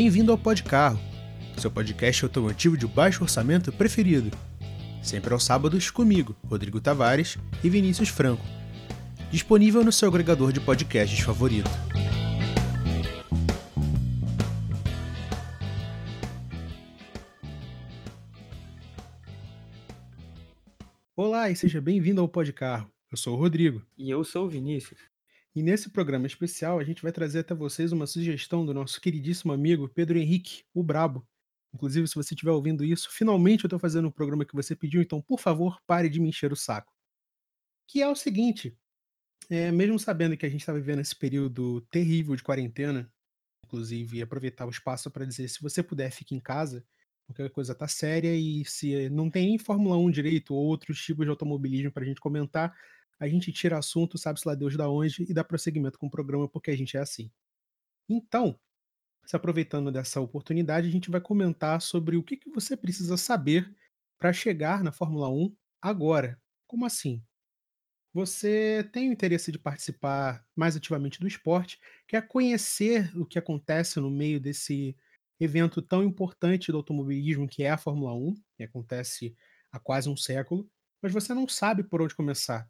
Bem-vindo ao Podcarro, seu podcast automotivo de baixo orçamento preferido. Sempre aos sábados comigo, Rodrigo Tavares e Vinícius Franco. Disponível no seu agregador de podcasts favorito. Olá e seja bem-vindo ao Podcarro. Eu sou o Rodrigo. E eu sou o Vinícius. E nesse programa especial, a gente vai trazer até vocês uma sugestão do nosso queridíssimo amigo Pedro Henrique, o Brabo. Inclusive, se você estiver ouvindo isso, finalmente eu estou fazendo o programa que você pediu, então, por favor, pare de me encher o saco. Que é o seguinte: é, mesmo sabendo que a gente está vivendo esse período terrível de quarentena, inclusive aproveitar o espaço para dizer: se você puder, fique em casa, porque a coisa tá séria e se não tem nem Fórmula 1 direito ou outros tipos de automobilismo para a gente comentar, a gente tira assunto, sabe-se lá Deus da onde, e dá prosseguimento com o programa, porque a gente é assim. Então, se aproveitando dessa oportunidade, a gente vai comentar sobre o que, que você precisa saber para chegar na Fórmula 1 agora. Como assim? Você tem o interesse de participar mais ativamente do esporte, quer conhecer o que acontece no meio desse evento tão importante do automobilismo que é a Fórmula 1, que acontece há quase um século, mas você não sabe por onde começar.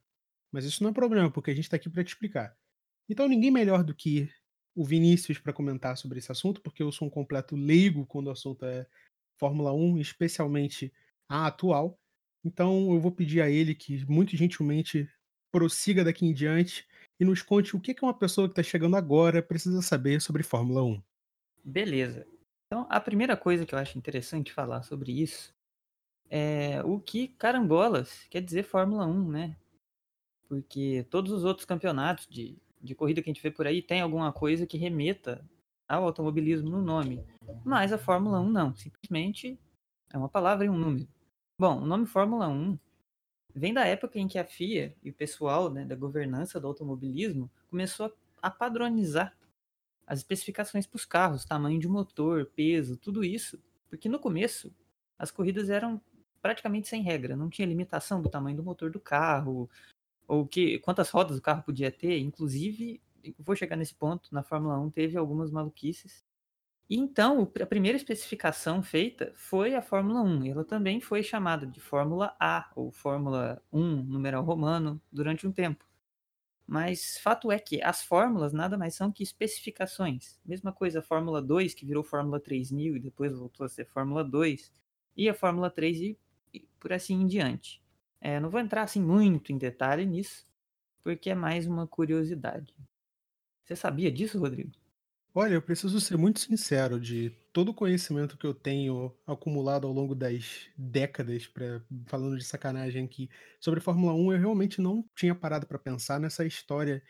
Mas isso não é problema, porque a gente está aqui para te explicar. Então, ninguém melhor do que o Vinícius para comentar sobre esse assunto, porque eu sou um completo leigo quando o assunto é Fórmula 1, especialmente a atual. Então, eu vou pedir a ele que, muito gentilmente, prossiga daqui em diante e nos conte o que uma pessoa que está chegando agora precisa saber sobre Fórmula 1. Beleza. Então, a primeira coisa que eu acho interessante falar sobre isso é o que carambolas quer dizer Fórmula 1, né? Porque todos os outros campeonatos de, de corrida que a gente vê por aí tem alguma coisa que remeta ao automobilismo no nome. Mas a Fórmula 1 não, simplesmente é uma palavra e um número. Bom, o nome Fórmula 1 vem da época em que a FIA e o pessoal né, da governança do automobilismo começou a padronizar as especificações para os carros, tamanho de motor, peso, tudo isso, porque no começo as corridas eram praticamente sem regra, não tinha limitação do tamanho do motor do carro, ou que quantas rodas o carro podia ter, inclusive, vou chegar nesse ponto, na Fórmula 1 teve algumas maluquices. E então, a primeira especificação feita foi a Fórmula 1. Ela também foi chamada de Fórmula A, ou Fórmula 1, numeral romano, durante um tempo. Mas fato é que as fórmulas nada mais são que especificações. Mesma coisa a Fórmula 2, que virou Fórmula 3000 e depois voltou a ser Fórmula 2, e a Fórmula 3 e por assim em diante. É, não vou entrar assim muito em detalhe nisso, porque é mais uma curiosidade. Você sabia disso, Rodrigo? Olha, eu preciso ser muito sincero de todo o conhecimento que eu tenho acumulado ao longo das décadas, pra, falando de sacanagem aqui, sobre Fórmula 1, eu realmente não tinha parado para pensar nessa história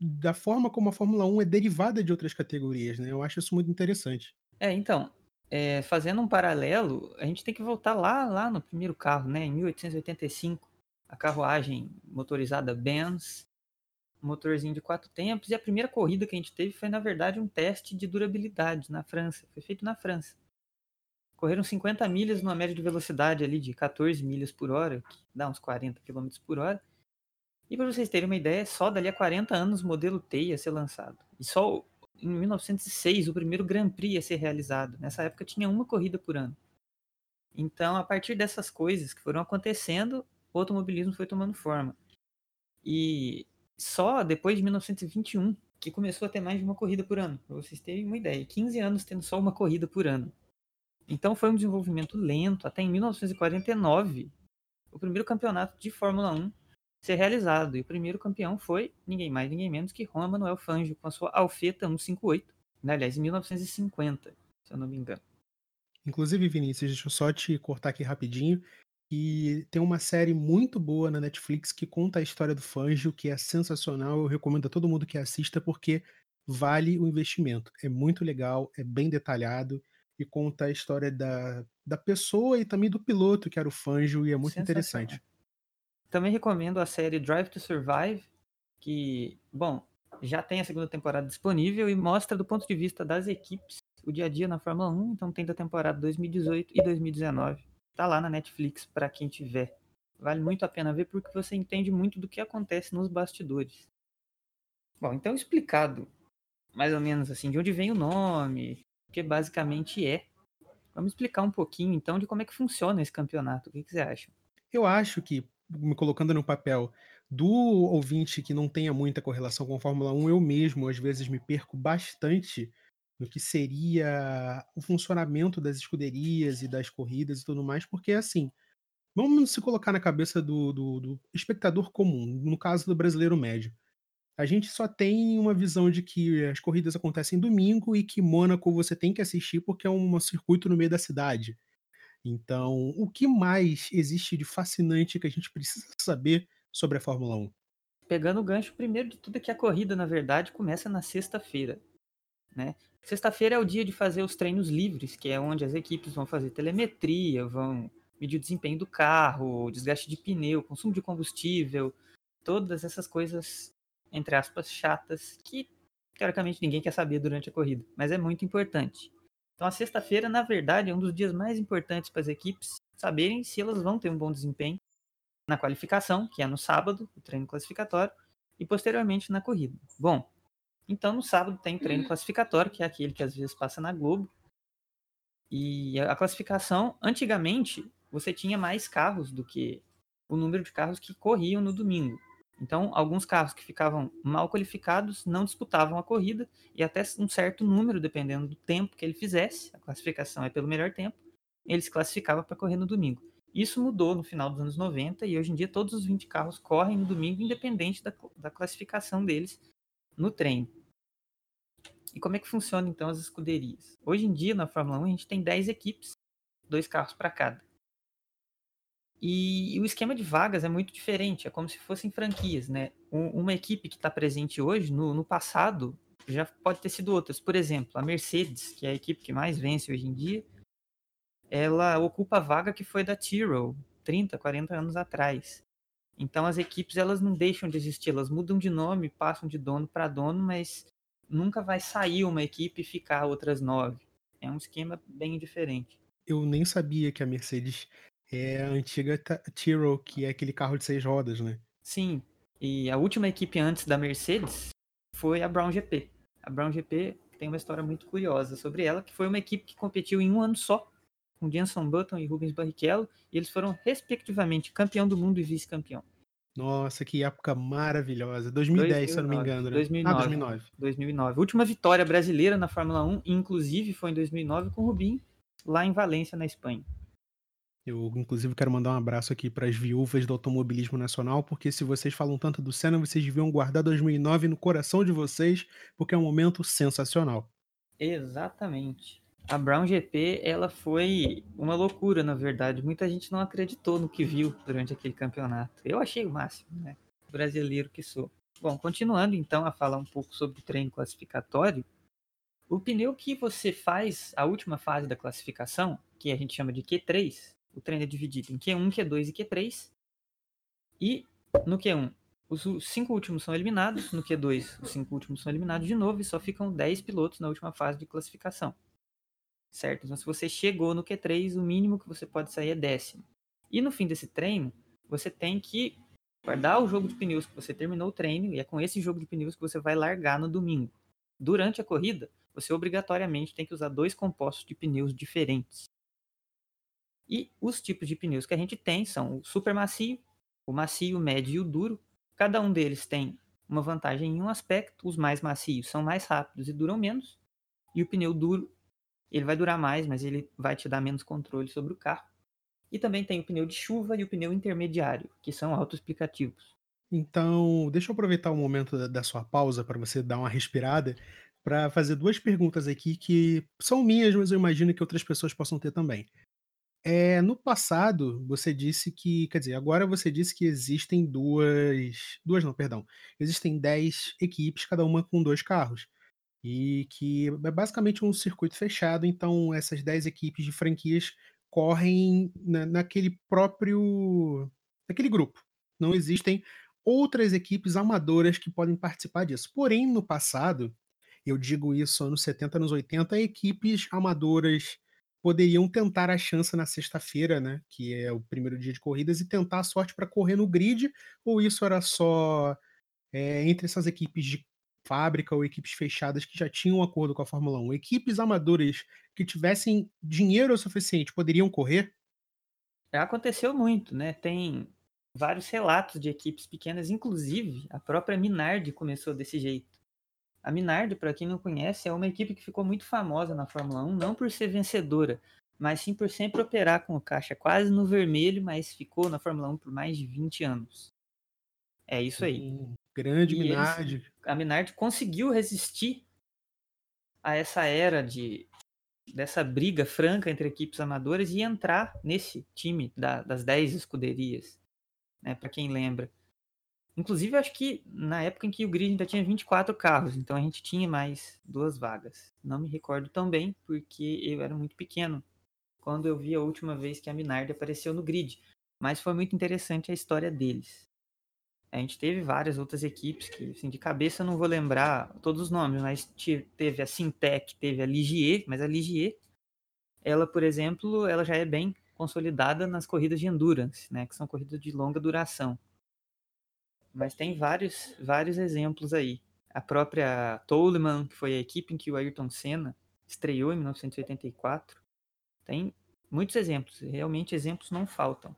da forma como a Fórmula 1 é derivada de outras categorias, né? Eu acho isso muito interessante. É, então, é, fazendo um paralelo, a gente tem que voltar lá, lá no primeiro carro, né, em 1885, a carruagem motorizada Benz, motorzinho de quatro tempos, e a primeira corrida que a gente teve foi, na verdade, um teste de durabilidade na França, foi feito na França. Correram 50 milhas numa média de velocidade ali de 14 milhas por hora, que dá uns 40 km por hora. E para vocês terem uma ideia, só dali a 40 anos o modelo T ia ser lançado. E só em 1906 o primeiro Grand Prix ia ser realizado. Nessa época tinha uma corrida por ano. Então, a partir dessas coisas que foram acontecendo, o automobilismo foi tomando forma. E só depois de 1921 que começou a ter mais de uma corrida por ano. Para vocês terem uma ideia, 15 anos tendo só uma corrida por ano. Então foi um desenvolvimento lento. Até em 1949, o primeiro campeonato de Fórmula 1 ser realizado. E o primeiro campeão foi ninguém mais, ninguém menos que Juan Manuel Fangio, com a sua Alfeta 158, né? aliás, em 1950, se eu não me engano. Inclusive, Vinícius, deixa eu só te cortar aqui rapidinho. E tem uma série muito boa na Netflix que conta a história do Fangio, que é sensacional. Eu recomendo a todo mundo que assista, porque vale o investimento. É muito legal, é bem detalhado e conta a história da, da pessoa e também do piloto, que era o Fangio, e é muito interessante. Também recomendo a série Drive to Survive, que, bom, já tem a segunda temporada disponível e mostra do ponto de vista das equipes o dia a dia na Fórmula 1. Então tem da temporada 2018 e 2019. Tá lá na Netflix para quem tiver. Vale muito a pena ver porque você entende muito do que acontece nos bastidores. Bom, então explicado mais ou menos assim de onde vem o nome, porque basicamente é. Vamos explicar um pouquinho então de como é que funciona esse campeonato. O que, que você acha? Eu acho que, me colocando no papel do ouvinte que não tenha muita correlação com a Fórmula 1, eu mesmo às vezes me perco bastante no que seria o funcionamento das escuderias e das corridas e tudo mais, porque assim, vamos se colocar na cabeça do, do, do espectador comum, no caso do brasileiro médio. A gente só tem uma visão de que as corridas acontecem domingo e que Mônaco você tem que assistir porque é um circuito no meio da cidade. Então, o que mais existe de fascinante que a gente precisa saber sobre a Fórmula 1? Pegando o gancho, primeiro de tudo é que a corrida, na verdade, começa na sexta-feira. Né? Sexta-feira é o dia de fazer os treinos livres, que é onde as equipes vão fazer telemetria, vão medir o desempenho do carro, desgaste de pneu, consumo de combustível, todas essas coisas, entre aspas, chatas, que teoricamente ninguém quer saber durante a corrida, mas é muito importante. Então a sexta-feira, na verdade, é um dos dias mais importantes para as equipes saberem se elas vão ter um bom desempenho na qualificação, que é no sábado, o treino classificatório, e posteriormente na corrida. Bom, então no sábado tem treino classificatório, que é aquele que às vezes passa na Globo. E a classificação, antigamente, você tinha mais carros do que o número de carros que corriam no domingo. Então, alguns carros que ficavam mal qualificados não disputavam a corrida e até um certo número, dependendo do tempo que ele fizesse, a classificação é pelo melhor tempo, ele se classificava para correr no domingo. Isso mudou no final dos anos 90 e hoje em dia todos os 20 carros correm no domingo, independente da, da classificação deles no treino. E como é que funciona então as escuderias? Hoje em dia na Fórmula 1 a gente tem 10 equipes, dois carros para cada. E, o esquema de vagas é muito diferente, é como se fossem franquias, né? Um, uma equipe que está presente hoje, no, no, passado, já pode ter sido outras. Por exemplo, a Mercedes, que é a equipe que mais vence hoje em dia, ela ocupa a vaga que foi da Tyrrell 30, 40 anos atrás. Então as equipes elas não deixam de existir, elas mudam de nome, passam de dono para dono, mas nunca vai sair uma equipe e ficar outras nove. É um esquema bem diferente. Eu nem sabia que a Mercedes é a antiga Tyrrell, que é aquele carro de seis rodas, né? Sim. E a última equipe antes da Mercedes foi a Brown GP. A Brown GP tem uma história muito curiosa sobre ela, que foi uma equipe que competiu em um ano só, com Jenson Button e Rubens Barrichello, e eles foram respectivamente campeão do mundo e vice-campeão. Nossa, que época maravilhosa. 2010, 2009, se eu não me engano, né? 2009, ah, 2009. 2009. Última vitória brasileira na Fórmula 1, inclusive foi em 2009 com o Rubinho, lá em Valência, na Espanha. Eu, inclusive, quero mandar um abraço aqui para as viúvas do automobilismo nacional, porque se vocês falam tanto do Senna, vocês deviam guardar 2009 no coração de vocês, porque é um momento sensacional. Exatamente. A Brown GP, ela foi uma loucura, na verdade. Muita gente não acreditou no que viu durante aquele campeonato. Eu achei o máximo, né? Brasileiro que sou. Bom, continuando então a falar um pouco sobre o treino classificatório, o pneu que você faz a última fase da classificação, que a gente chama de Q3, o treino é dividido em Q1, Q2 e Q3. E no Q1, os cinco últimos são eliminados, no Q2, os cinco últimos são eliminados de novo e só ficam 10 pilotos na última fase de classificação. Certo? Então, se você chegou no Q3, o mínimo que você pode sair é décimo. E no fim desse treino, você tem que guardar o jogo de pneus que você terminou o treino, e é com esse jogo de pneus que você vai largar no domingo. Durante a corrida, você obrigatoriamente tem que usar dois compostos de pneus diferentes. E os tipos de pneus que a gente tem são o super macio, o macio, o médio e o duro. Cada um deles tem uma vantagem em um aspecto. Os mais macios são mais rápidos e duram menos. E o pneu duro, ele vai durar mais, mas ele vai te dar menos controle sobre o carro. E também tem o pneu de chuva e o pneu intermediário, que são autoexplicativos. Então, deixa eu aproveitar o momento da sua pausa para você dar uma respirada, para fazer duas perguntas aqui que são minhas, mas eu imagino que outras pessoas possam ter também. É, no passado, você disse que quer dizer, agora você disse que existem duas duas não, perdão, existem 10 equipes, cada uma com 2 carros, e que é basicamente um circuito fechado, então essas 10 equipes de franquias correm na naquele próprio naquele grupo. Não existem outras equipes amadoras que podem participar disso. Porém, no passado, eu digo isso anos 70, anos 80, equipes amadoras poderiam tentar a chance na sexta-feira, né, que é o primeiro dia de corridas, e tentar a sorte para correr no grid, ou isso era só é, entre essas equipes de fábrica ou equipes fechadas que já tinham um acordo com a Fórmula 1. Equipes amadoras que tivessem dinheiro o suficiente poderiam correr? Já aconteceu muito, né? Tem vários relatos de equipes pequenas, inclusive a própria Minardi começou desse jeito. A Minardi, para quem não conhece, é uma equipe que ficou muito famosa na Fórmula 1, não por ser vencedora, mas sim por sempre operar com o caixa quase no vermelho, mas ficou na Fórmula 1 por mais de 20 anos. É isso aí. Hum, grande E Minardi. eles- a Minardi conseguiu resistir a essa era de dessa briga franca entre equipes amadoras e entrar nesse time da- das 10 escuderias, né, para quem lembra. Inclusive, acho que na época em que o grid ainda tinha 24 carros, então a gente tinha mais duas vagas. Não me recordo tão bem, porque eu era muito pequeno quando eu vi a última vez que a Minardi apareceu no grid. Mas foi muito interessante a história deles. A gente teve várias outras equipes que, assim, de cabeça eu não vou lembrar todos os nomes, mas teve a Sintec, teve a Ligier, mas a Ligier, ela, por exemplo, ela já é bem consolidada nas corridas de endurance, né, que são corridas de longa duração. Mas tem vários, vários exemplos aí. A própria Toleman, que foi a equipe em que o Ayrton Senna estreou em 1984. Tem muitos exemplos, realmente exemplos não faltam.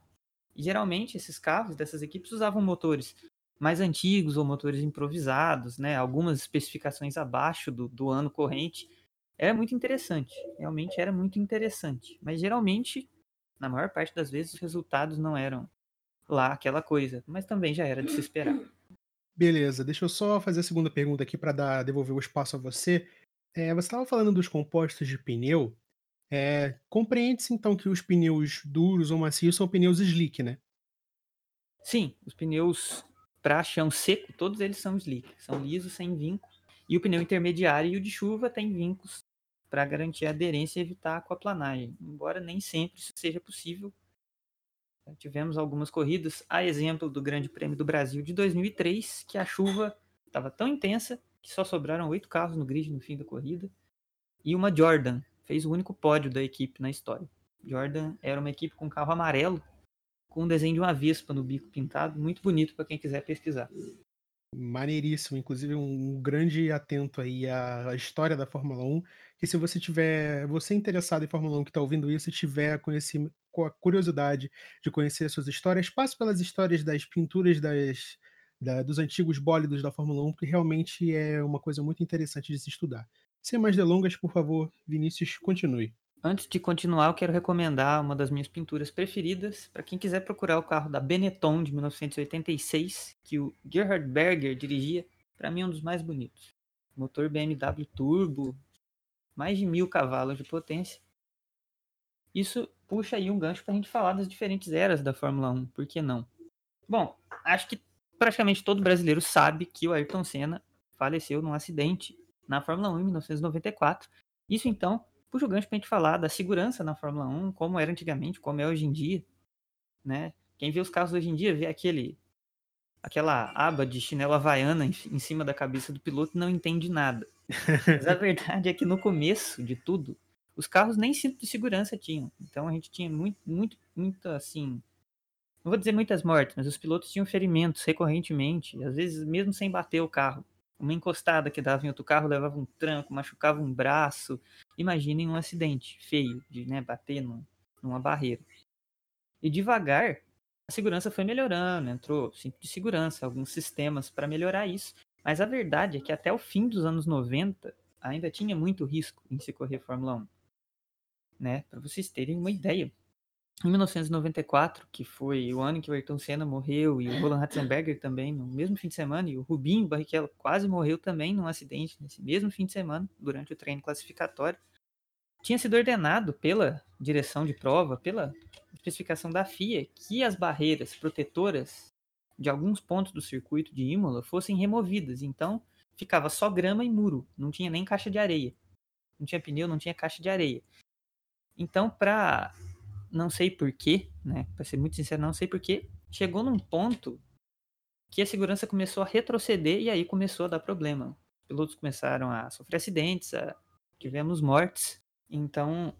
E geralmente esses carros dessas equipes usavam motores mais antigos ou motores improvisados, né? Algumas especificações abaixo do, do ano corrente. Era muito interessante, realmente era muito interessante. Mas geralmente, na maior parte das vezes, os resultados não eram lá aquela coisa, mas também já era de se esperar. Beleza, deixa eu só fazer a segunda pergunta aqui para dar devolver o espaço a você. Eh, você estava falando dos compostos de pneu. Eh, compreende-se então que os pneus duros ou macios são pneus slick, né? Sim, os pneus para chão seco, todos eles são slick, são lisos, sem vinco. E o pneu intermediário e o de chuva tem vincos para garantir a aderência e evitar a aquaplanagem. Embora nem sempre isso seja possível. Tivemos algumas corridas, a exemplo do Grande Prêmio do Brasil de 2003, que a chuva estava tão intensa que só sobraram oito carros no grid no fim da corrida. E uma Jordan fez o único pódio da equipe na história. Jordan era uma equipe com carro amarelo, com um desenho de uma vespa no bico pintado, muito bonito para quem quiser pesquisar. Maneiríssimo, inclusive um grande atento aí à história da Fórmula 1, que se você tiver você interessado em Fórmula 1 que está ouvindo isso e tiver com a curiosidade de conhecer as suas histórias, passe pelas histórias das pinturas das da dos antigos bólidos da Fórmula 1, porque realmente é uma coisa muito interessante de se estudar. Sem mais delongas, por favor, Vinícius, continue. Antes de continuar, eu quero recomendar uma das minhas pinturas preferidas para quem quiser procurar o carro da Benetton de 1986, que o Gerhard Berger dirigia. Para mim, é um dos mais bonitos. Motor BMW turbo, mais de mil cavalos de potência. Isso puxa aí um gancho para a gente falar das diferentes eras da Fórmula 1, por que não? Bom, acho que praticamente todo brasileiro sabe que o Ayrton Senna faleceu num acidente na Fórmula 1 em 1994. Isso então puxa o gancho para a gente falar da segurança na Fórmula 1, como era antigamente, como é hoje em dia, né? Quem vê os carros hoje em dia vê aquele aquela aba de chinelo havaiana em, cima da cabeça do piloto e não entende nada. Mas a verdade é que no começo de tudo, os carros nem cinto de segurança tinham. Então a gente tinha muito, muito, muito assim. Não vou dizer muitas mortes, mas os pilotos tinham ferimentos recorrentemente, às vezes mesmo sem bater o carro. Uma encostada que dava em outro carro levava um tranco, machucava um braço. Imaginem um acidente feio de né, bater num, numa barreira. E devagar, a segurança foi melhorando, entrou cinto de segurança, alguns sistemas para melhorar isso. Mas a verdade é que até o fim dos anos 90 ainda tinha muito risco em se correr Fórmula 1. Né? Para vocês terem uma ideia. Em 1994, que foi o ano em que o Ayrton Senna morreu e o Roland Ratzenberger também, no mesmo fim de semana, e o Rubinho Barrichello quase morreu também num acidente nesse mesmo fim de semana, durante o treino classificatório, tinha sido ordenado pela direção de prova, pela especificação da FIA, que as barreiras protetoras de alguns pontos do circuito de Imola fossem removidas. Então, ficava só grama e muro, não tinha nem caixa de areia. Não tinha pneu, não tinha caixa de areia. Então, para não sei porquê, né? Para ser muito sincero, não sei porquê, chegou num ponto que a segurança começou a retroceder e aí começou a dar problema. Os pilotos começaram a sofrer acidentes, a... tivemos mortes. Então,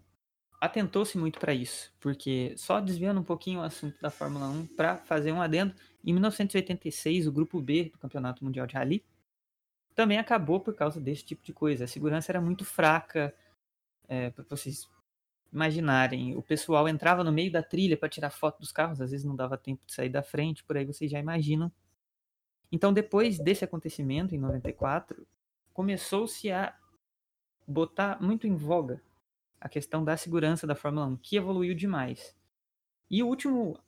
atentou-se muito para isso, porque só desviando um pouquinho o assunto da Fórmula 1 para fazer um adendo, em 1986, o grupo B do Campeonato Mundial de Rally também acabou por causa desse tipo de coisa. A segurança era muito fraca, é, para vocês imaginarem. O pessoal entrava no meio da trilha para tirar foto dos carros, às vezes não dava tempo de sair da frente, por aí vocês já imaginam. Então, depois desse acontecimento, em 94, começou-se a botar muito em voga a questão da segurança da Fórmula 1, que evoluiu demais. E o último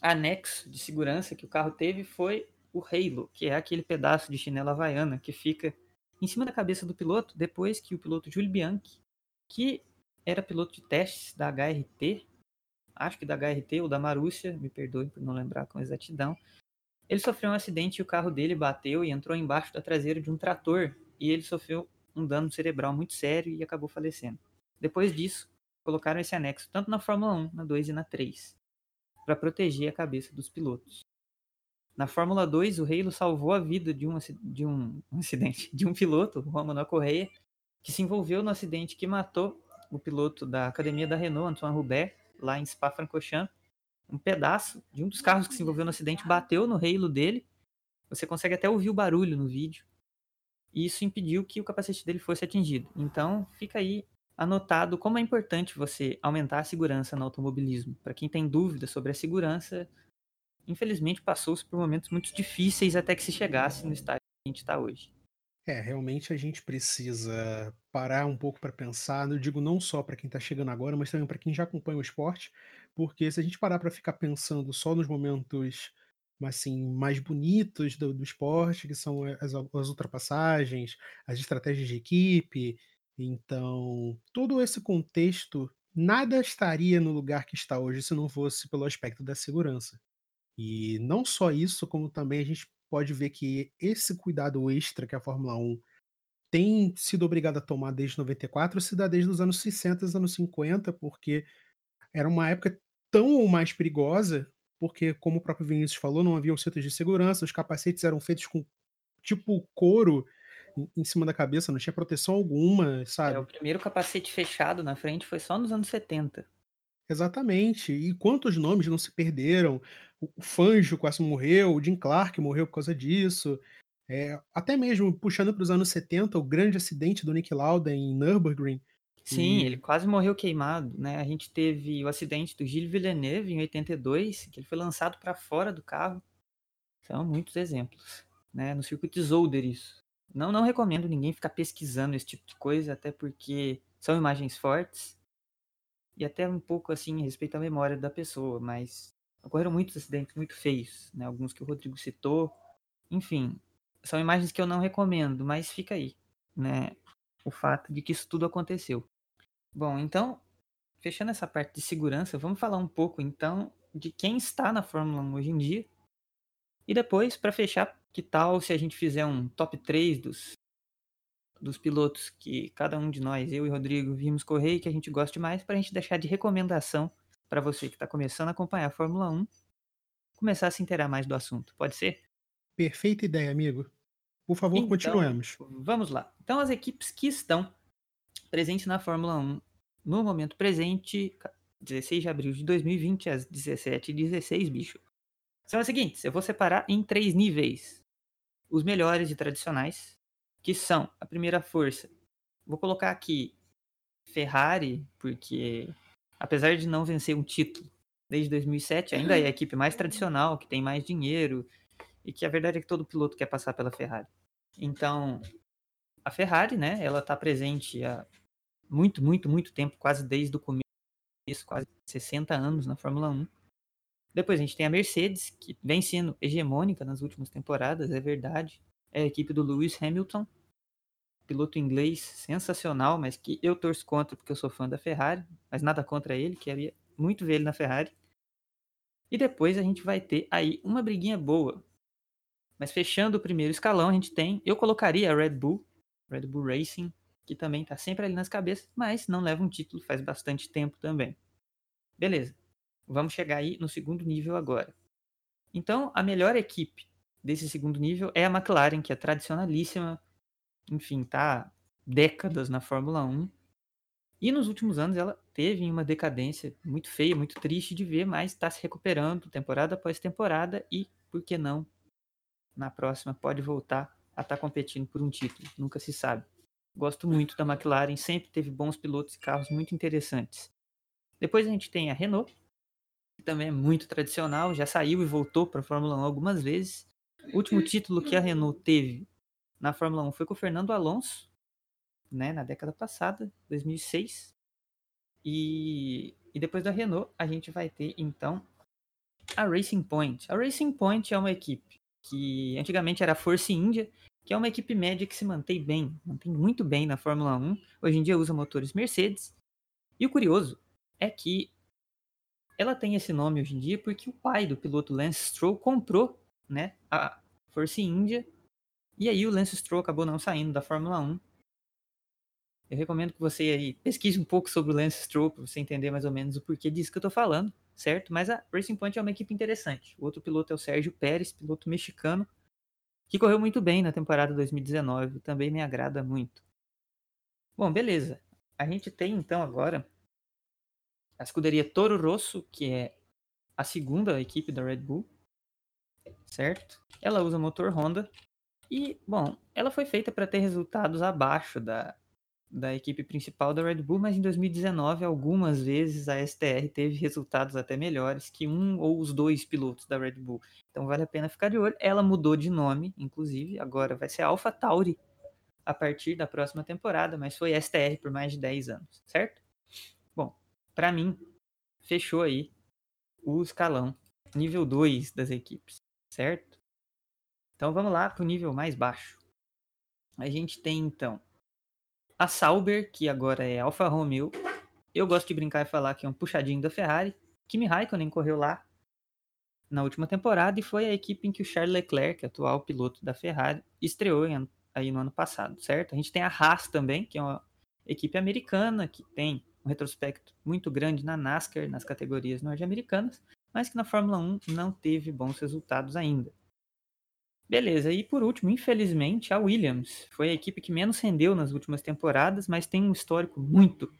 anexo de segurança que o carro teve foi o Halo, que é aquele pedaço de chinela havaiana que fica em cima da cabeça do piloto depois que o piloto Júlio Bianchi, que era piloto de testes da HRT, acho que da HRT ou da Marúcia, me perdoe por não lembrar com exatidão, ele sofreu um acidente e o carro dele bateu e entrou embaixo da traseira de um trator e ele sofreu um dano cerebral muito sério e acabou falecendo. Depois disso, colocaram esse anexo tanto na Fórmula 1, na 2 e na 3, para proteger a cabeça dos pilotos. Na Fórmula 2, o Halo salvou a vida de um, de um, um acidente de um piloto, o Romano Correia, que se envolveu no acidente que matou o piloto da academia da Renault, Antoine Hubert, lá em Spa-Francorchamps. Um pedaço de um dos carros que se envolveu no acidente bateu no Halo dele. Você consegue até ouvir o barulho no vídeo. E isso impediu que o capacete dele fosse atingido. Então, fica aí anotado como é importante você aumentar a segurança no automobilismo. Para quem tem dúvidas sobre a segurança, infelizmente passou-se por momentos muito difíceis até que se chegasse no estágio que a gente está hoje. É, realmente a gente precisa parar um pouco para pensar, eu digo não só para quem está chegando agora, mas também para quem já acompanha o esporte, porque se a gente parar para ficar pensando só nos momentos assim, mais bonitos do, do esporte, que são as, as ultrapassagens, as estratégias de equipe, então todo esse contexto, nada estaria no lugar que está hoje se não fosse pelo aspecto da segurança. E não só isso, como também a gente pode ver que esse cuidado extra que a Fórmula 1 tem sido obrigada a tomar desde 94 se dá desde os anos 60 e anos 50, porque era uma época tão ou mais perigosa, porque, como o próprio Vinícius falou, não havia cintos de segurança, os capacetes eram feitos com tipo couro em cima da cabeça, não tinha proteção alguma, sabe? É, o primeiro capacete fechado na frente foi só nos anos 70. Exatamente. E quantos nomes não se perderam? O Fangio quase morreu, o Jim Clark morreu por causa disso. É, até mesmo puxando para os anos 70, o grande acidente do Nick Lauda em Nürburgring. Sim, e... ele quase morreu queimado, né? A gente teve o acidente do Gilles Villeneuve em 82, que ele foi lançado para fora do carro. São muitos exemplos, né? No circuito de Zolder isso. Não, não recomendo ninguém ficar pesquisando esse tipo de coisa, até porque são imagens fortes e até um pouco assim respeito à memória da pessoa, mas ocorreram muitos acidentes muito feios, né? Alguns que o Rodrigo citou. Enfim, são imagens que eu não recomendo, mas fica aí, né? O fato de que isso tudo aconteceu. Bom, então, fechando essa parte de segurança, vamos falar um pouco então de quem está na Fórmula 1 hoje em dia. E depois, para fechar, que tal se a gente fizer um top 3 dos dos pilotos que cada um de nós, eu e Rodrigo, vimos correr e que a gente gosta mais, para a gente deixar de recomendação para você que está começando a acompanhar a Fórmula 1, começar a se inteirar mais do assunto. Pode ser? Perfeita ideia, amigo. Por favor, então, continuemos. Vamos lá. Então, as equipes que estão presentes na Fórmula 1 no momento presente, 16 de abril de 2020, às 17h16, bicho. São as seguintes: eu vou separar em três níveis. Os melhores e tradicionais, que são a primeira força. Vou colocar aqui Ferrari, porque apesar de não vencer um título desde 2007, ainda é a equipe mais tradicional, que tem mais dinheiro e que a verdade é que todo piloto quer passar pela Ferrari. Então, a Ferrari, né, ela está presente há muito, muito, muito tempo, quase desde o começo, quase 60 anos na Fórmula 1. Depois a gente tem a Mercedes, que vem sendo hegemônica nas últimas temporadas, é verdade é a equipe do Lewis Hamilton, piloto inglês sensacional, mas que eu torço contra porque eu sou fã da Ferrari, mas nada contra ele, queria muito ver ele na Ferrari. E depois a gente vai ter aí uma briguinha boa. Mas fechando o primeiro escalão, a gente tem, eu colocaria a Red Bull, Red Bull Racing, que também está sempre ali nas cabeças, mas não leva um título faz bastante tempo também. Beleza. Vamos chegar aí no segundo nível agora. Então, a melhor equipe desse segundo nível é a McLaren, que é tradicionalíssima, enfim, tá décadas na Fórmula 1. E nos últimos anos ela teve uma decadência muito feia, muito triste de ver, mas está se recuperando temporada após temporada e, por que não, na próxima pode voltar a estar tá competindo por um título, nunca se sabe. Gosto muito da McLaren, sempre teve bons pilotos e carros muito interessantes. Depois a gente tem a Renault, que também é muito tradicional, já saiu e voltou para a Fórmula 1 algumas vezes. O último título que a Renault teve na Fórmula 1 foi com o Fernando Alonso, né, na década passada, 2006. E, e depois da Renault, a gente vai ter então a Racing Point. A Racing Point é uma equipe que antigamente era a Force India, que é uma equipe média que se mantém bem, mantém muito bem na Fórmula 1. Hoje em dia usa motores Mercedes. E o curioso é que ela tem esse nome hoje em dia porque o pai do piloto Lance Stroll comprou né, a Force India. E aí o Lance Stroll acabou não saindo da Fórmula 1. Eu recomendo que você aí pesquise um pouco sobre o Lance Stroll para você entender mais ou menos o porquê disso que eu estou falando, certo? Mas a Racing Point é uma equipe interessante. O outro piloto é o Sérgio Pérez, piloto mexicano, que correu muito bem na temporada 2019, também me agrada muito. Bom, beleza. A gente tem então agora a escuderia Toro Rosso, que é a segunda equipe da Red Bull, certo? Ela usa motor Honda e, bom, ela foi feita para ter resultados abaixo da, da equipe principal da Red Bull, mas em 2019 algumas vezes a STR teve resultados até melhores que um ou os dois pilotos da Red Bull. Então vale a pena ficar de olho. Ela mudou de nome, inclusive, agora vai ser Alpha Tauri a partir da próxima temporada, mas foi STR por mais de 10 anos, certo? Bom, para mim, fechou aí o escalão nível 2 das equipes certo? Então vamos lá para o nível mais baixo. A gente tem então a Sauber, que agora é Alfa Romeo. Eu gosto de brincar e falar que é um puxadinho da Ferrari. Kimi Raikkonen correu lá na última temporada e foi a equipe em que o Charles Leclerc, atual piloto da Ferrari, estreou em, aí no ano passado, certo? A gente tem a Haas também, que é uma equipe americana que tem um retrospecto muito grande na NASCAR, nas categorias norte-americanas, mas que na Fórmula 1 não teve bons resultados ainda. Beleza, e por último, infelizmente, a Williams foi a equipe que menos rendeu nas últimas temporadas, mas tem um histórico muito,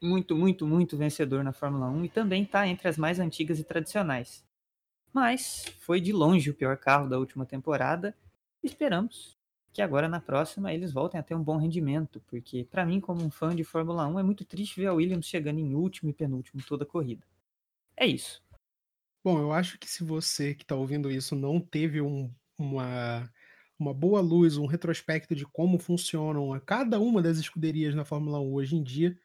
muito, muito, muito vencedor na Fórmula 1 e também está entre as mais antigas e tradicionais. Mas foi de longe o pior carro da última temporada. Esperamos que agora na próxima eles voltem a ter um bom rendimento, porque para mim, como um fã de Fórmula 1, é muito triste ver a Williams chegando em último e penúltimo toda a corrida. É isso. Bom, eu acho que se você que está ouvindo isso não teve um, uma, uma boa luz, um retrospecto de como funcionam a cada uma das escuderias na Fórmula 1 hoje em dia,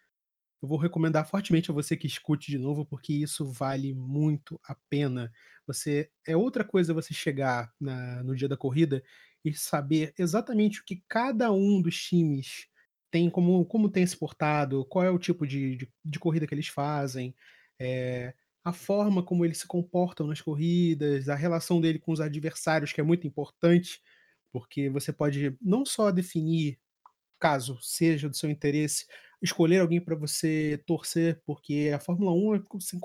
eu vou recomendar fortemente a você que escute de novo, porque isso vale muito a pena. Você é outra coisa você chegar na, no dia da corrida e saber exatamente o que cada um dos times tem, como, como tem se portado, qual é o tipo de, de, de corrida que eles fazem. É, a forma como eles se comportam nas corridas, a relação dele com os adversários, que é muito importante, porque você pode não só definir, caso seja do seu interesse, escolher alguém para você torcer, porque a Fórmula 1 é assim,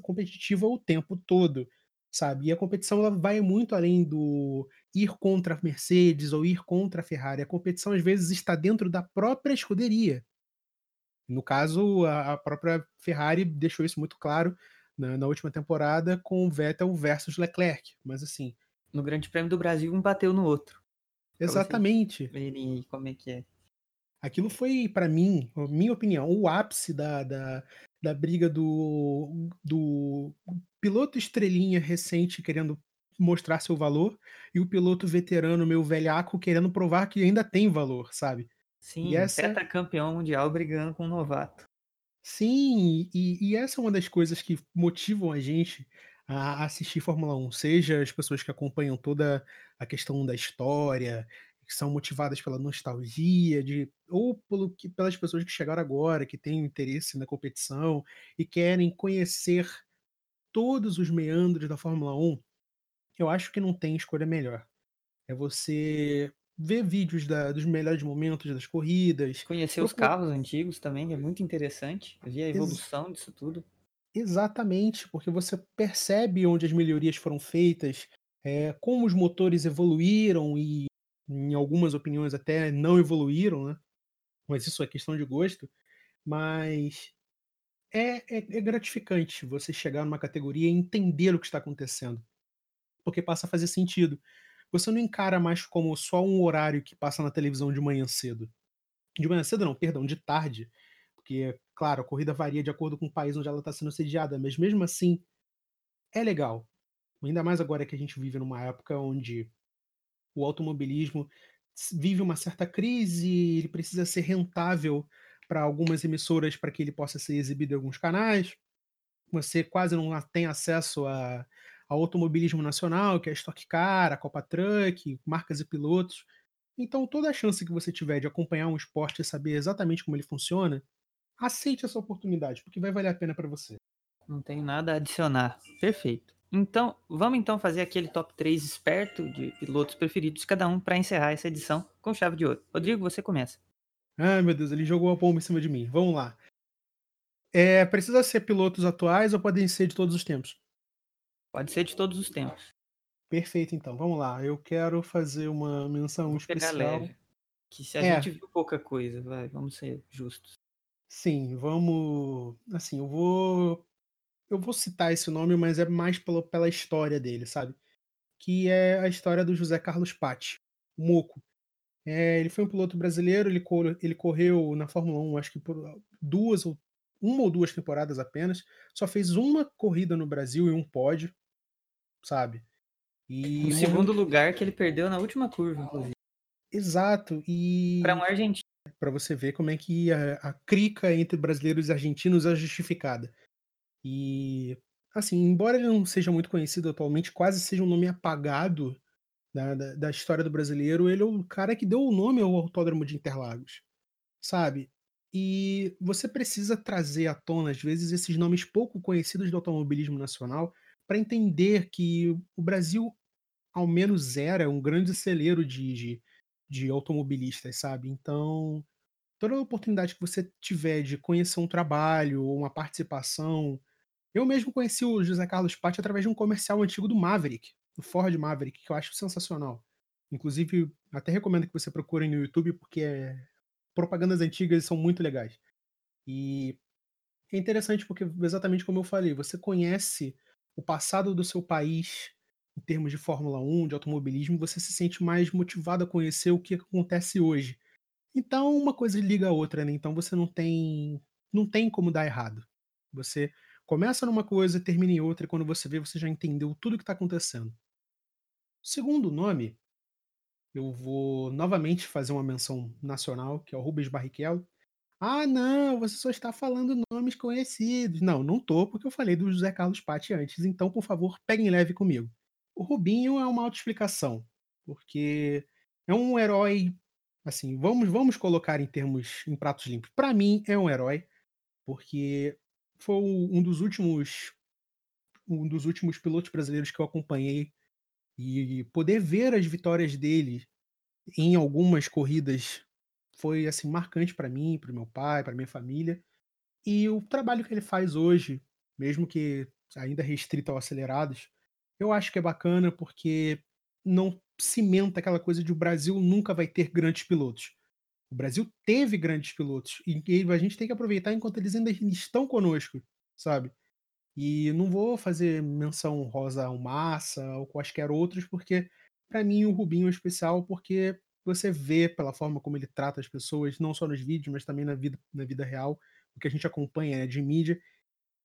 competitiva o tempo todo, sabe? E a competição ela vai muito além do ir contra a Mercedes ou ir contra a Ferrari. A competição às vezes está dentro da própria escuderia. No caso, a própria Ferrari deixou isso muito claro na, na última temporada com Vettel versus Leclerc. Mas assim. No Grande Prêmio do Brasil, um bateu no outro. Exatamente. Verem como é que é. Aquilo foi, para mim, minha opinião, o ápice da, da, da briga do, do piloto estrelinha recente querendo mostrar seu valor e o piloto veterano, meu velhaco, querendo provar que ainda tem valor, sabe? Sim, e essa... campeão mundial brigando com um novato. Sim, e, e essa é uma das coisas que motivam a gente a assistir Fórmula 1, seja as pessoas que acompanham toda a questão da história, que são motivadas pela nostalgia, de, ou pelo, que, pelas pessoas que chegaram agora, que têm interesse na competição e querem conhecer todos os meandros da Fórmula 1, eu acho que não tem escolha melhor. É você ver vídeos da, dos melhores momentos das corridas. Conhecer os carros antigos também é muito interessante. Ver a evolução Ex disso tudo. Exatamente, porque você percebe onde as melhorias foram feitas, é, como os motores evoluíram e, em algumas opiniões, até não evoluíram, né? Mas isso é questão de gosto. Mas é, é, é gratificante você chegar numa categoria e entender o que está acontecendo. Porque passa a fazer sentido você não encara mais como só um horário que passa na televisão de manhã cedo. De manhã cedo não, perdão, de tarde. Porque, claro, a corrida varia de acordo com o país onde ela está sendo sediada, mas mesmo assim é legal. Ainda mais agora que a gente vive numa época onde o automobilismo vive uma certa crise, ele precisa ser rentável para algumas emissoras para que ele possa ser exibido em alguns canais. Você quase não tem acesso a, ao automobilismo nacional, que é a Stock Car, a Copa Truck, marcas e pilotos. Então, toda a chance que você tiver de acompanhar um esporte e saber exatamente como ele funciona, aceite essa oportunidade, porque vai valer a pena para você. Não tenho nada a adicionar. Perfeito. Então, vamos então fazer aquele top 3 esperto de pilotos preferidos, cada um, para encerrar essa edição com chave de ouro. Rodrigo, você começa. Ai, meu Deus, ele jogou a bomba em cima de mim. Vamos lá. É, precisa ser pilotos atuais ou podem ser de todos os tempos? Pode ser de todos os tempos. Perfeito, então. Vamos lá. Eu quero fazer uma menção Vou especial. Leve, que se a é. gente viu pouca coisa, vai, vamos ser justos. Sim, vamos. Assim, eu vou eu vou citar esse nome, mas é mais pela, pela história dele, sabe? Que é a história do José Carlos Patti, o Moco. É, ele foi um piloto brasileiro, ele, cor, ele correu na Fórmula 1, acho que por duas ou uma ou duas temporadas apenas. Só fez uma corrida no Brasil e um pódio, sabe? E o segundo lugar que ele perdeu na última curva, inclusive. Exato. E para um argentino. Para você ver como é que a, a crica entre brasileiros e argentinos é justificada. E, assim, embora ele não seja muito conhecido atualmente, quase seja um nome apagado da, da, da história do brasileiro, ele é o cara que deu o nome ao Autódromo de Interlagos, sabe? E você precisa trazer à tona, às vezes, esses nomes pouco conhecidos do automobilismo nacional para entender que o Brasil, ao menos, era um grande celeiro de, de, de automobilistas, sabe? Então, toda oportunidade que você tiver de conhecer um trabalho ou uma participação eu mesmo conheci o José Carlos Patti através de um comercial antigo do Maverick, do Ford Maverick, que eu acho sensacional. Inclusive, até recomendo que você procure no YouTube, porque é... propagandas antigas são muito legais. E é interessante porque, exatamente como eu falei, você conhece o passado do seu país em termos de Fórmula 1, de automobilismo, você se sente mais motivado a conhecer o que acontece hoje. Então, uma coisa liga a outra, né? Então você não tem não tem como dar errado. Você Começa numa coisa, termina em outra, e quando você vê, você já entendeu tudo o que está acontecendo. Segundo nome, eu vou novamente fazer uma menção nacional, que é o Rubens Barrichello. Ah, não, você só está falando nomes conhecidos. Não, não tô, porque eu falei do José Carlos Patti antes, então, por favor, peguem leve comigo. O Rubinho é uma autoexplicação, porque é um herói, assim, vamos, vamos colocar em termos, em pratos limpos. Para mim, é um herói, porque foi um dos últimos um dos últimos pilotos brasileiros que eu acompanhei e poder ver as vitórias dele em algumas corridas foi assim marcante para mim, para meu pai, para minha família. E o trabalho que ele faz hoje, mesmo que ainda restrito ao acelerados, eu acho que é bacana porque não cimenta aquela coisa de o Brasil nunca vai ter grandes pilotos. O Brasil teve grandes pilotos e a gente tem que aproveitar enquanto eles ainda estão conosco, sabe? E não vou fazer menção rosa ao Massa ou quaisquer outros, porque para mim o Rubinho é especial porque você vê pela forma como ele trata as pessoas, não só nos vídeos, mas também na vida, na vida real, o que a gente acompanha né, de mídia,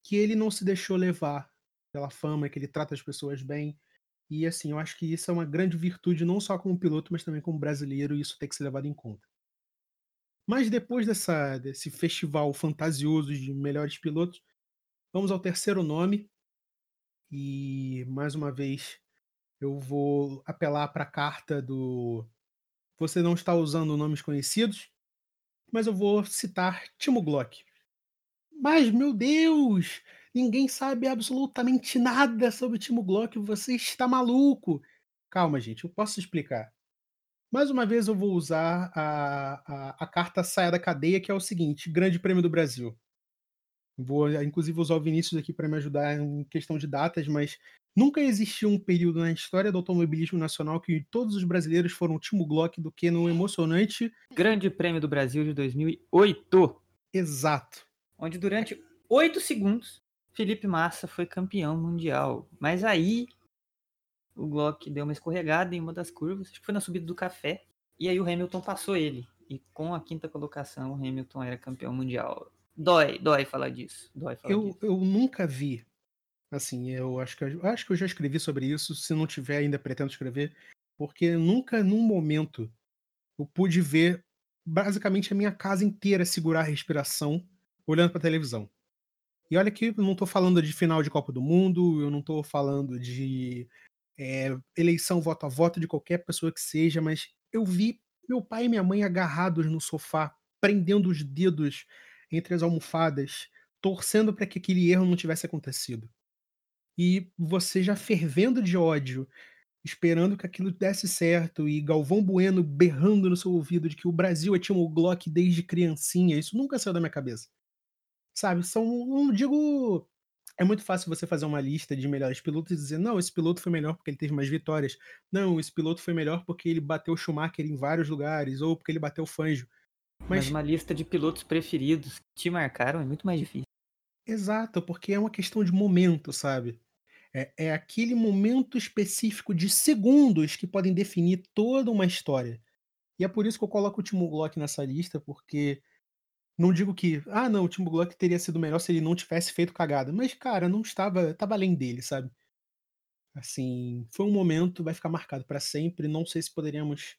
que ele não se deixou levar pela fama, que ele trata as pessoas bem. E assim, eu acho que isso é uma grande virtude, não só como piloto, mas também como brasileiro, e isso tem que ser levado em conta. Mas depois dessa, desse festival fantasioso de melhores pilotos, vamos ao terceiro nome. E mais uma vez eu vou apelar para a carta do. Você não está usando nomes conhecidos, mas eu vou citar Timo Glock. Mas, meu Deus! Ninguém sabe absolutamente nada sobre Timo Glock. Você está maluco! Calma, gente, eu posso explicar. Mais uma vez eu vou usar a, a, a carta saia da cadeia, que é o seguinte: Grande Prêmio do Brasil. Vou, inclusive, usar o Vinícius aqui para me ajudar em questão de datas, mas nunca existiu um período na história do automobilismo nacional que todos os brasileiros foram Timo Glock do que no emocionante Grande Prêmio do Brasil de 2008. Exato. Onde durante oito segundos Felipe Massa foi campeão mundial. Mas aí o Glock deu uma escorregada em uma das curvas, acho que foi na subida do café, e aí o Hamilton passou ele. E com a quinta colocação, o Hamilton era campeão mundial. Dói, dói falar disso. Dói falar Eu, disso. eu nunca vi. Assim, eu acho que eu acho que eu já escrevi sobre isso. Se não tiver, ainda pretendo escrever. Porque nunca, num momento, eu pude ver basicamente a minha casa inteira segurar a respiração olhando pra televisão. E olha que eu não tô falando de final de Copa do Mundo, eu não tô falando de eh, eleição voto a voto de qualquer pessoa que seja, mas eu vi meu pai e minha mãe agarrados no sofá, prendendo os dedos entre as almofadas, torcendo para que aquele erro não tivesse acontecido. E você já fervendo de ódio, esperando que aquilo desse certo, e Galvão Bueno berrando no seu ouvido de que o Brasil é Timo Glock desde criancinha, isso nunca saiu da minha cabeça. Sabe, são não digo é muito fácil você fazer uma lista de melhores pilotos e dizer: "Não, esse piloto foi melhor porque ele teve mais vitórias. Não, esse piloto foi melhor porque ele bateu o Schumacher em vários lugares ou porque ele bateu o Fangio". Mas Mas uma lista de pilotos preferidos que te marcaram é muito mais difícil. exato, porque é uma questão de momento, sabe. É é aquele momento específico de segundos que podem definir toda uma história. E é por isso que eu coloco o Timo Glock nessa lista, porque não digo que: "Ah não, o Timo Glock teria sido melhor se ele não tivesse feito cagada", mas cara, não estava estava além dele, sabe. Assim, foi um momento, vai ficar marcado para sempre, não sei se poderíamos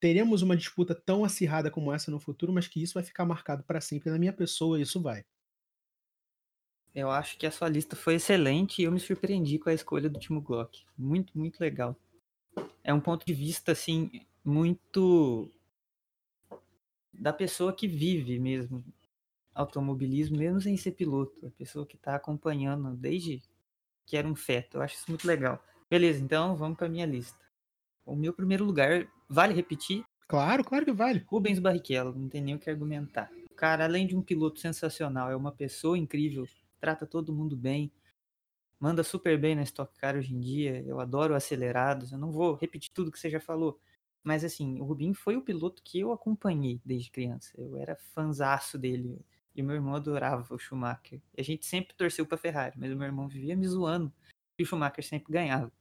teremos uma disputa tão acirrada como essa no futuro, mas que isso vai ficar marcado para sempre na minha pessoa, isso vai. Eu acho que a sua lista foi excelente e eu me surpreendi com a escolha do Timo Glock. Muito, muito legal. É um ponto de vista, assim, muito da pessoa que vive mesmo automobilismo, mesmo sem ser piloto. A pessoa que está acompanhando desde que era um feto. Eu acho isso muito legal. Beleza, então vamos para minha lista. O meu primeiro lugar, vale repetir, Claro, claro que vale. Rubens Barrichello, não tem nem o que argumentar. O cara, além de um piloto sensacional, é uma pessoa incrível, trata todo mundo bem, manda super bem na Stock Car hoje em dia. Eu adoro acelerados. Eu não vou repetir tudo que você já falou, mas assim, o Rubinho foi o piloto que eu acompanhei desde criança. Eu era fanzaço dele. E meu irmão adorava o Schumacher. E a gente sempre torceu pra Ferrari, mas o meu irmão vivia me zoando e o Schumacher sempre ganhava.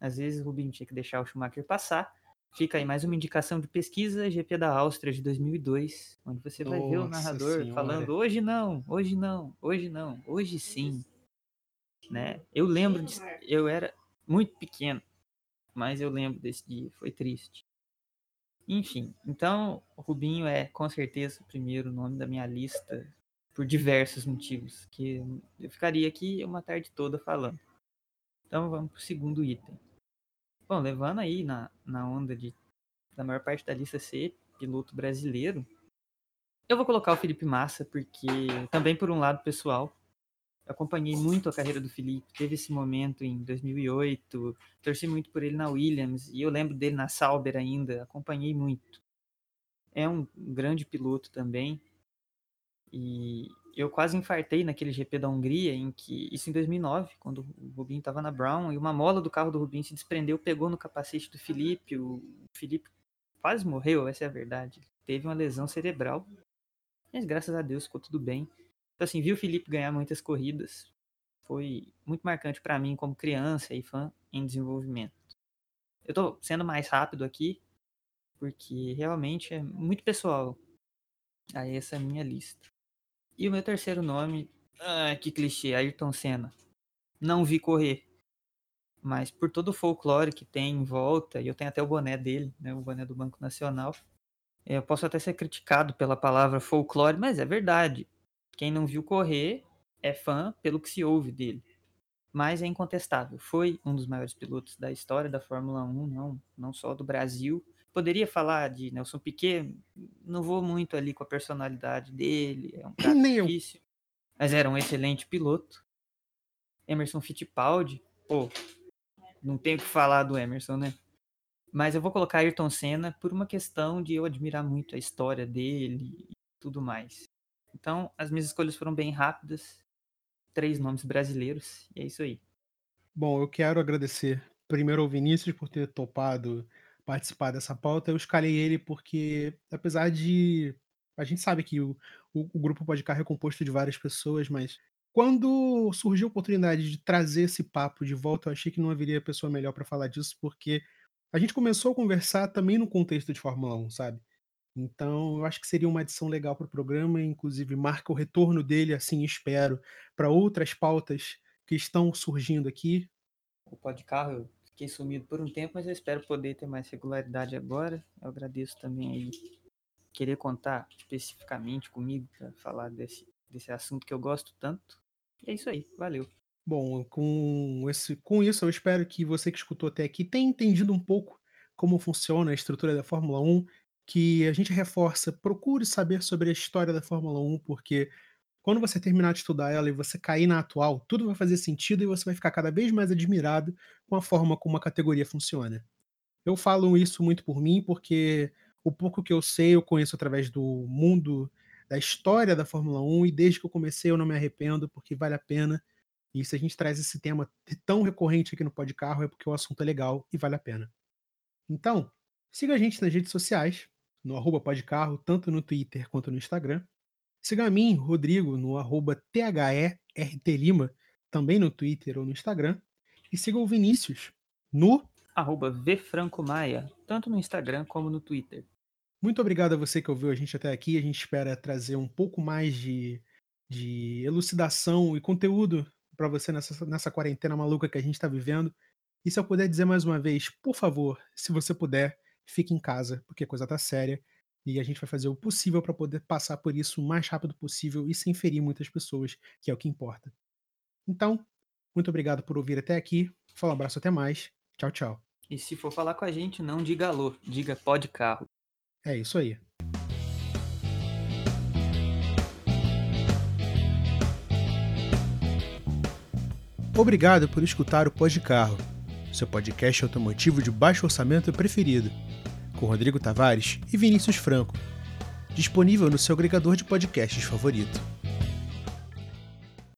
Às vezes o Rubinho tinha que deixar o Schumacher passar. Fica aí mais uma indicação de pesquisa, GP da Áustria de 2002, onde você vai ver o narrador senhora. falando hoje não, hoje não, hoje não, hoje sim. Né? Eu lembro, de, eu era muito pequeno, mas eu lembro desse dia, foi triste. Enfim, então o Rubinho é com certeza o primeiro nome da minha lista por diversos motivos, que eu ficaria aqui uma tarde toda falando. Então vamos pro segundo item. Bom, levando aí na, na onda de da maior parte da lista ser piloto brasileiro, eu vou colocar o Felipe Massa, porque também por um lado pessoal, acompanhei muito a carreira do Felipe, teve esse momento em 2008, torci muito por ele na Williams, e eu lembro dele na Sauber ainda, acompanhei muito. É um grande piloto também, e eu quase infartei naquele GP da Hungria, em que, isso em 2009, quando o Rubinho estava na Brown, e uma mola do carro do Rubinho se desprendeu, pegou no capacete do Felipe, o Felipe quase morreu, essa é a verdade. Teve uma lesão cerebral, mas graças a Deus ficou tudo bem. Então, assim, vi o Felipe ganhar muitas corridas. Foi muito marcante para mim como criança e fã em desenvolvimento. Eu tô sendo mais rápido aqui, porque realmente é muito pessoal. Aí essa minha lista. E o meu terceiro nome, ah, que clichê, Ayrton Senna. Não vi correr, mas por todo o folclore que tem em volta, e eu tenho até o boné dele, né, o boné do Banco Nacional. Eu posso até ser criticado pela palavra folclore, mas é verdade. Quem não viu correr é fã pelo que se ouve dele. Mas é incontestável. Foi um dos maiores pilotos da história da Fórmula 1, não, não só do Brasil. Poderia falar de Nelson Piquet, não vou muito ali com a personalidade dele, é um cara Nem eu. difícil. Mas era um excelente piloto. Emerson Fittipaldi, pô, não tem o que falar do Emerson, né? Mas eu vou colocar Ayrton Senna por uma questão de eu admirar muito a história dele e tudo mais. Então, as minhas escolhas foram bem rápidas. Três nomes brasileiros, e é isso aí. Bom, eu quero agradecer primeiro ao Vinícius por ter topado participar dessa pauta. Eu escalei ele porque, apesar de. A gente sabe que o, o, o grupo Podcar é composto de várias pessoas, mas Quando surgiu a oportunidade de trazer esse papo de volta, eu achei que não haveria pessoa melhor para falar disso, porque a gente começou a conversar também no contexto de Fórmula 1, sabe. Então eu acho que seria uma adição legal para o programa, inclusive marca o retorno dele, assim espero, para outras pautas que estão surgindo aqui. O Pod Carro, eu fiquei sumido por um tempo, mas eu espero poder ter mais regularidade agora. Eu agradeço também aí querer contar especificamente comigo para falar desse, desse assunto que eu gosto tanto. E é isso aí, valeu. Bom, com, esse, com isso eu espero que você que escutou até aqui tenha entendido um pouco como funciona a estrutura da Fórmula 1, que a gente reforça, procure saber sobre a história da Fórmula 1, porque quando você terminar de estudar ela e você cair na atual, tudo vai fazer sentido e você vai ficar cada vez mais admirado com a forma como a categoria funciona. Eu falo isso muito por mim, porque o pouco que eu sei eu conheço através do mundo da história da Fórmula 1 e desde que eu comecei eu não me arrependo, porque vale a pena. E se a gente traz esse tema tão recorrente aqui no Pod Carro é porque o assunto é legal e vale a pena. Então, siga a gente nas redes sociais, no arroba podcarro, tanto no Twitter quanto no Instagram. Siga a mim, Rodrigo, no arroba THERTLima, também no Twitter ou no Instagram. E siga o Vinícius no arroba VFrancoMaia, tanto no Instagram como no Twitter. Muito obrigado a você que ouviu a gente até aqui. A gente espera trazer um pouco mais de, de elucidação e conteúdo para você nessa, nessa quarentena maluca que a gente está vivendo. E se eu puder dizer mais uma vez, por favor, se você puder, fique em casa, porque a coisa tá séria. E a gente vai fazer o possível para poder passar por isso o mais rápido possível e sem ferir muitas pessoas, que é o que importa. Então, muito obrigado por ouvir até aqui. Um abraço, até mais. Tchau, tchau. E se for falar com a gente, não diga alô, diga pode carro. É isso aí. Obrigado por escutar o Pod Carro, seu podcast automotivo de baixo orçamento preferido, com Rodrigo Tavares e Vinícius Franco. Disponível no seu agregador de podcasts favorito.